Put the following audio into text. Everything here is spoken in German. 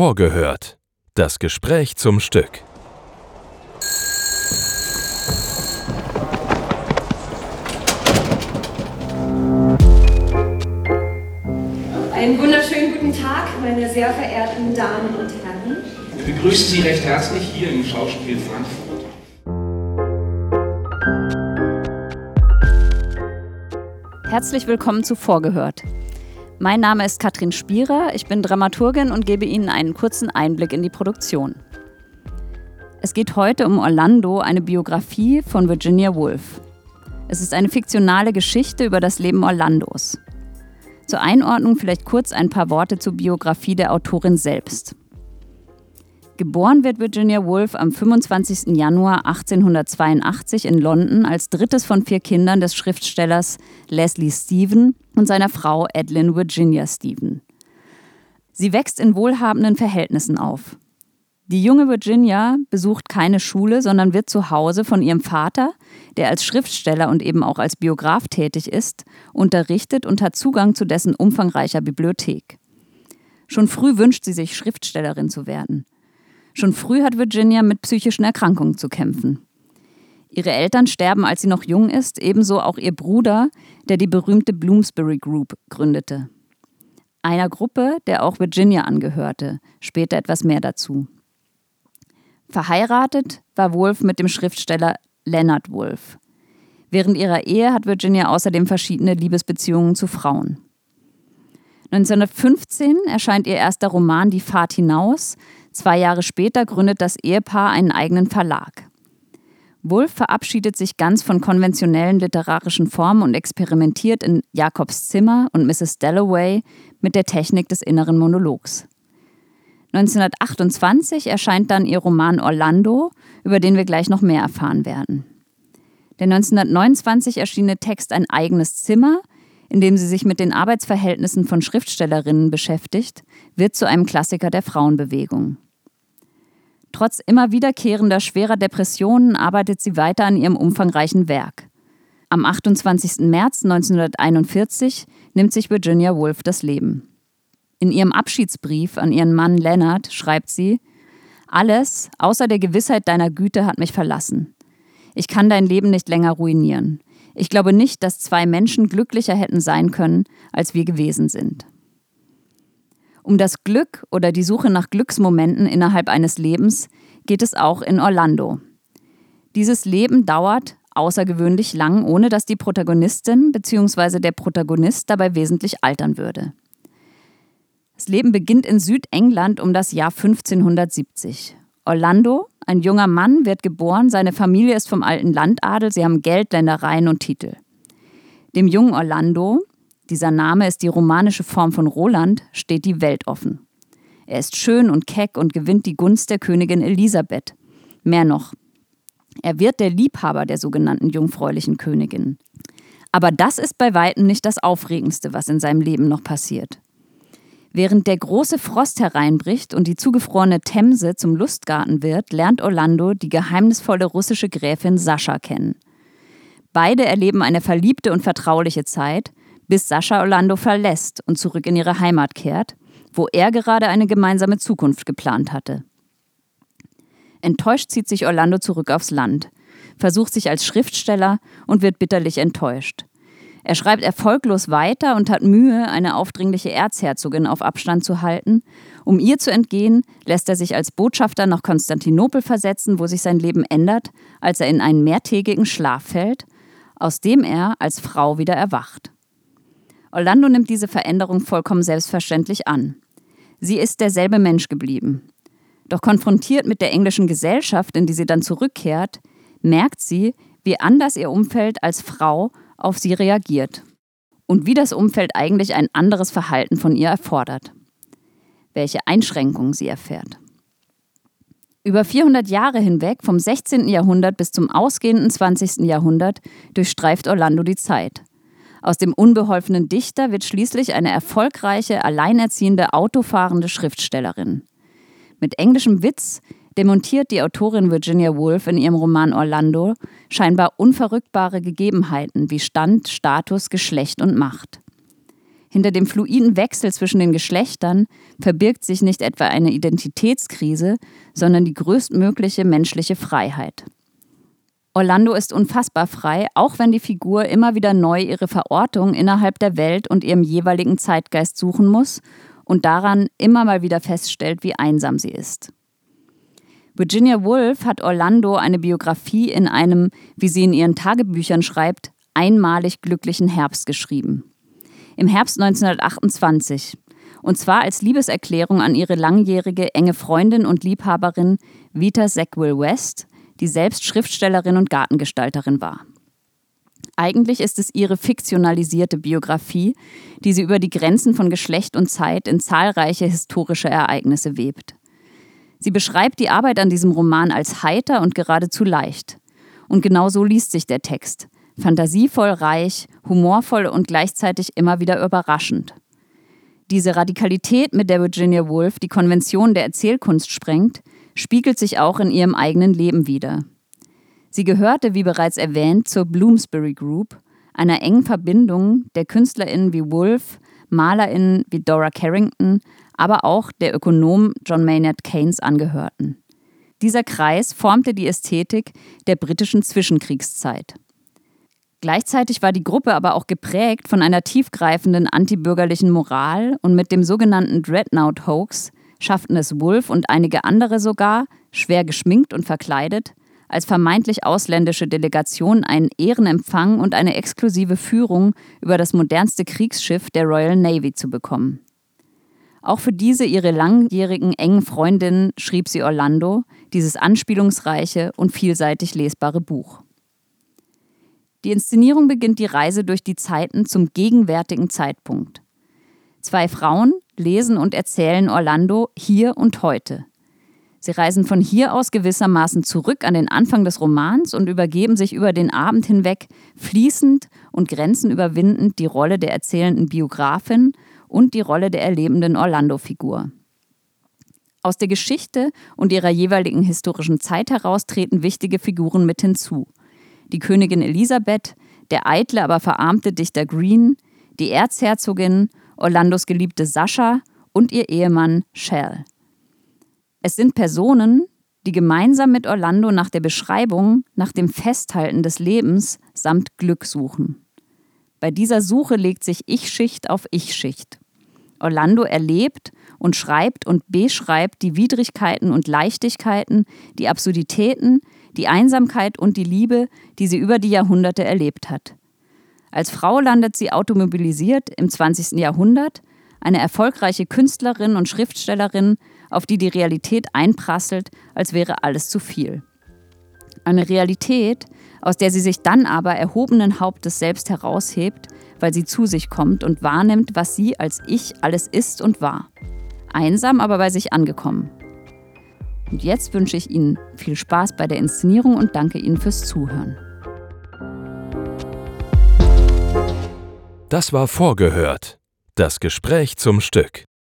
Vorgehört. Das Gespräch zum Stück. Einen wunderschönen guten Tag, meine sehr verehrten Damen und Herren. Wir begrüßen Sie recht herzlich hier im Schauspiel Frankfurt. Herzlich willkommen zu Vorgehört. Mein Name ist Katrin Spierer, ich bin Dramaturgin und gebe Ihnen einen kurzen Einblick in die Produktion. Es geht heute um Orlando, eine Biografie von Virginia Woolf. Es ist eine fiktionale Geschichte über das Leben Orlandos. Zur Einordnung vielleicht kurz ein paar Worte zur Biografie der Autorin selbst. Geboren wird Virginia Woolf am 25. Januar 1882 in London als drittes von vier Kindern des Schriftstellers Leslie Stephen und seiner Frau Edlyn Virginia Stephen. Sie wächst in wohlhabenden Verhältnissen auf. Die junge Virginia besucht keine Schule, sondern wird zu Hause von ihrem Vater, der als Schriftsteller und eben auch als Biograf tätig ist, unterrichtet und hat Zugang zu dessen umfangreicher Bibliothek. Schon früh wünscht sie sich, Schriftstellerin zu werden. Schon früh hat Virginia mit psychischen Erkrankungen zu kämpfen. Ihre Eltern sterben, als sie noch jung ist, ebenso auch ihr Bruder, der die berühmte Bloomsbury Group gründete. Einer Gruppe, der auch Virginia angehörte, später etwas mehr dazu. Verheiratet war Wolf mit dem Schriftsteller Leonard Wolf. Während ihrer Ehe hat Virginia außerdem verschiedene Liebesbeziehungen zu Frauen. 1915 erscheint ihr erster Roman Die Fahrt hinaus, Zwei Jahre später gründet das Ehepaar einen eigenen Verlag. Wolf verabschiedet sich ganz von konventionellen literarischen Formen und experimentiert in Jakobs Zimmer und Mrs. Dalloway mit der Technik des inneren Monologs. 1928 erscheint dann ihr Roman Orlando, über den wir gleich noch mehr erfahren werden. Der 1929 erschienene Text Ein eigenes Zimmer, in dem sie sich mit den Arbeitsverhältnissen von Schriftstellerinnen beschäftigt, wird zu einem Klassiker der Frauenbewegung. Trotz immer wiederkehrender schwerer Depressionen arbeitet sie weiter an ihrem umfangreichen Werk. Am 28. März 1941 nimmt sich Virginia Woolf das Leben. In ihrem Abschiedsbrief an ihren Mann Leonard schreibt sie: Alles außer der Gewissheit deiner Güte hat mich verlassen. Ich kann dein Leben nicht länger ruinieren. Ich glaube nicht, dass zwei Menschen glücklicher hätten sein können, als wir gewesen sind. Um das Glück oder die Suche nach Glücksmomenten innerhalb eines Lebens geht es auch in Orlando. Dieses Leben dauert außergewöhnlich lang, ohne dass die Protagonistin bzw. der Protagonist dabei wesentlich altern würde. Das Leben beginnt in Südengland um das Jahr 1570. Orlando, ein junger Mann, wird geboren, seine Familie ist vom alten Landadel, sie haben Geld, Ländereien und Titel. Dem jungen Orlando, dieser Name ist die romanische Form von Roland, steht die Welt offen. Er ist schön und keck und gewinnt die Gunst der Königin Elisabeth. Mehr noch, er wird der Liebhaber der sogenannten jungfräulichen Königin. Aber das ist bei weitem nicht das Aufregendste, was in seinem Leben noch passiert. Während der große Frost hereinbricht und die zugefrorene Themse zum Lustgarten wird, lernt Orlando die geheimnisvolle russische Gräfin Sascha kennen. Beide erleben eine verliebte und vertrauliche Zeit, bis Sascha Orlando verlässt und zurück in ihre Heimat kehrt, wo er gerade eine gemeinsame Zukunft geplant hatte. Enttäuscht zieht sich Orlando zurück aufs Land, versucht sich als Schriftsteller und wird bitterlich enttäuscht. Er schreibt erfolglos weiter und hat Mühe, eine aufdringliche Erzherzogin auf Abstand zu halten. Um ihr zu entgehen, lässt er sich als Botschafter nach Konstantinopel versetzen, wo sich sein Leben ändert, als er in einen mehrtägigen Schlaf fällt, aus dem er als Frau wieder erwacht. Orlando nimmt diese Veränderung vollkommen selbstverständlich an. Sie ist derselbe Mensch geblieben. Doch konfrontiert mit der englischen Gesellschaft, in die sie dann zurückkehrt, merkt sie, wie anders ihr Umfeld als Frau auf sie reagiert und wie das Umfeld eigentlich ein anderes Verhalten von ihr erfordert, welche Einschränkungen sie erfährt. Über 400 Jahre hinweg, vom 16. Jahrhundert bis zum ausgehenden 20. Jahrhundert, durchstreift Orlando die Zeit. Aus dem unbeholfenen Dichter wird schließlich eine erfolgreiche, alleinerziehende, autofahrende Schriftstellerin. Mit englischem Witz demontiert die Autorin Virginia Woolf in ihrem Roman Orlando scheinbar unverrückbare Gegebenheiten wie Stand, Status, Geschlecht und Macht. Hinter dem fluiden Wechsel zwischen den Geschlechtern verbirgt sich nicht etwa eine Identitätskrise, sondern die größtmögliche menschliche Freiheit. Orlando ist unfassbar frei, auch wenn die Figur immer wieder neu ihre Verortung innerhalb der Welt und ihrem jeweiligen Zeitgeist suchen muss und daran immer mal wieder feststellt, wie einsam sie ist. Virginia Woolf hat Orlando eine Biografie in einem, wie sie in ihren Tagebüchern schreibt, einmalig glücklichen Herbst geschrieben. Im Herbst 1928. Und zwar als Liebeserklärung an ihre langjährige enge Freundin und Liebhaberin Vita Sackville West, die selbst Schriftstellerin und Gartengestalterin war. Eigentlich ist es ihre fiktionalisierte Biografie, die sie über die Grenzen von Geschlecht und Zeit in zahlreiche historische Ereignisse webt. Sie beschreibt die Arbeit an diesem Roman als heiter und geradezu leicht. Und genau so liest sich der Text. Fantasievoll reich, humorvoll und gleichzeitig immer wieder überraschend. Diese Radikalität, mit der Virginia Woolf die Konvention der Erzählkunst sprengt, spiegelt sich auch in ihrem eigenen Leben wider. Sie gehörte, wie bereits erwähnt, zur Bloomsbury Group, einer engen Verbindung der KünstlerInnen wie Woolf, MalerInnen wie Dora Carrington, aber auch der Ökonom John Maynard Keynes angehörten. Dieser Kreis formte die Ästhetik der britischen Zwischenkriegszeit. Gleichzeitig war die Gruppe aber auch geprägt von einer tiefgreifenden antibürgerlichen Moral und mit dem sogenannten Dreadnought-Hoax schafften es Wolf und einige andere sogar, schwer geschminkt und verkleidet, als vermeintlich ausländische Delegation einen Ehrenempfang und eine exklusive Führung über das modernste Kriegsschiff der Royal Navy zu bekommen. Auch für diese ihre langjährigen engen Freundinnen schrieb sie Orlando dieses anspielungsreiche und vielseitig lesbare Buch. Die Inszenierung beginnt die Reise durch die Zeiten zum gegenwärtigen Zeitpunkt. Zwei Frauen lesen und erzählen Orlando hier und heute. Sie reisen von hier aus gewissermaßen zurück an den Anfang des Romans und übergeben sich über den Abend hinweg fließend und Grenzen überwindend die Rolle der erzählenden Biografin und die Rolle der erlebenden Orlando-Figur. Aus der Geschichte und ihrer jeweiligen historischen Zeit heraus treten wichtige Figuren mit hinzu. Die Königin Elisabeth, der eitle, aber verarmte Dichter Green, die Erzherzogin, Orlandos geliebte Sascha und ihr Ehemann Shell. Es sind Personen, die gemeinsam mit Orlando nach der Beschreibung, nach dem Festhalten des Lebens samt Glück suchen. Bei dieser Suche legt sich Ich-Schicht auf Ich-Schicht. Orlando erlebt und schreibt und beschreibt die Widrigkeiten und Leichtigkeiten, die Absurditäten, die Einsamkeit und die Liebe, die sie über die Jahrhunderte erlebt hat. Als Frau landet sie automobilisiert im 20. Jahrhundert, eine erfolgreiche Künstlerin und Schriftstellerin, auf die die Realität einprasselt, als wäre alles zu viel. Eine Realität, aus der sie sich dann aber erhobenen Hauptes selbst heraushebt, weil sie zu sich kommt und wahrnimmt, was sie als Ich alles ist und war. Einsam, aber bei sich angekommen. Und jetzt wünsche ich Ihnen viel Spaß bei der Inszenierung und danke Ihnen fürs Zuhören. Das war vorgehört. Das Gespräch zum Stück.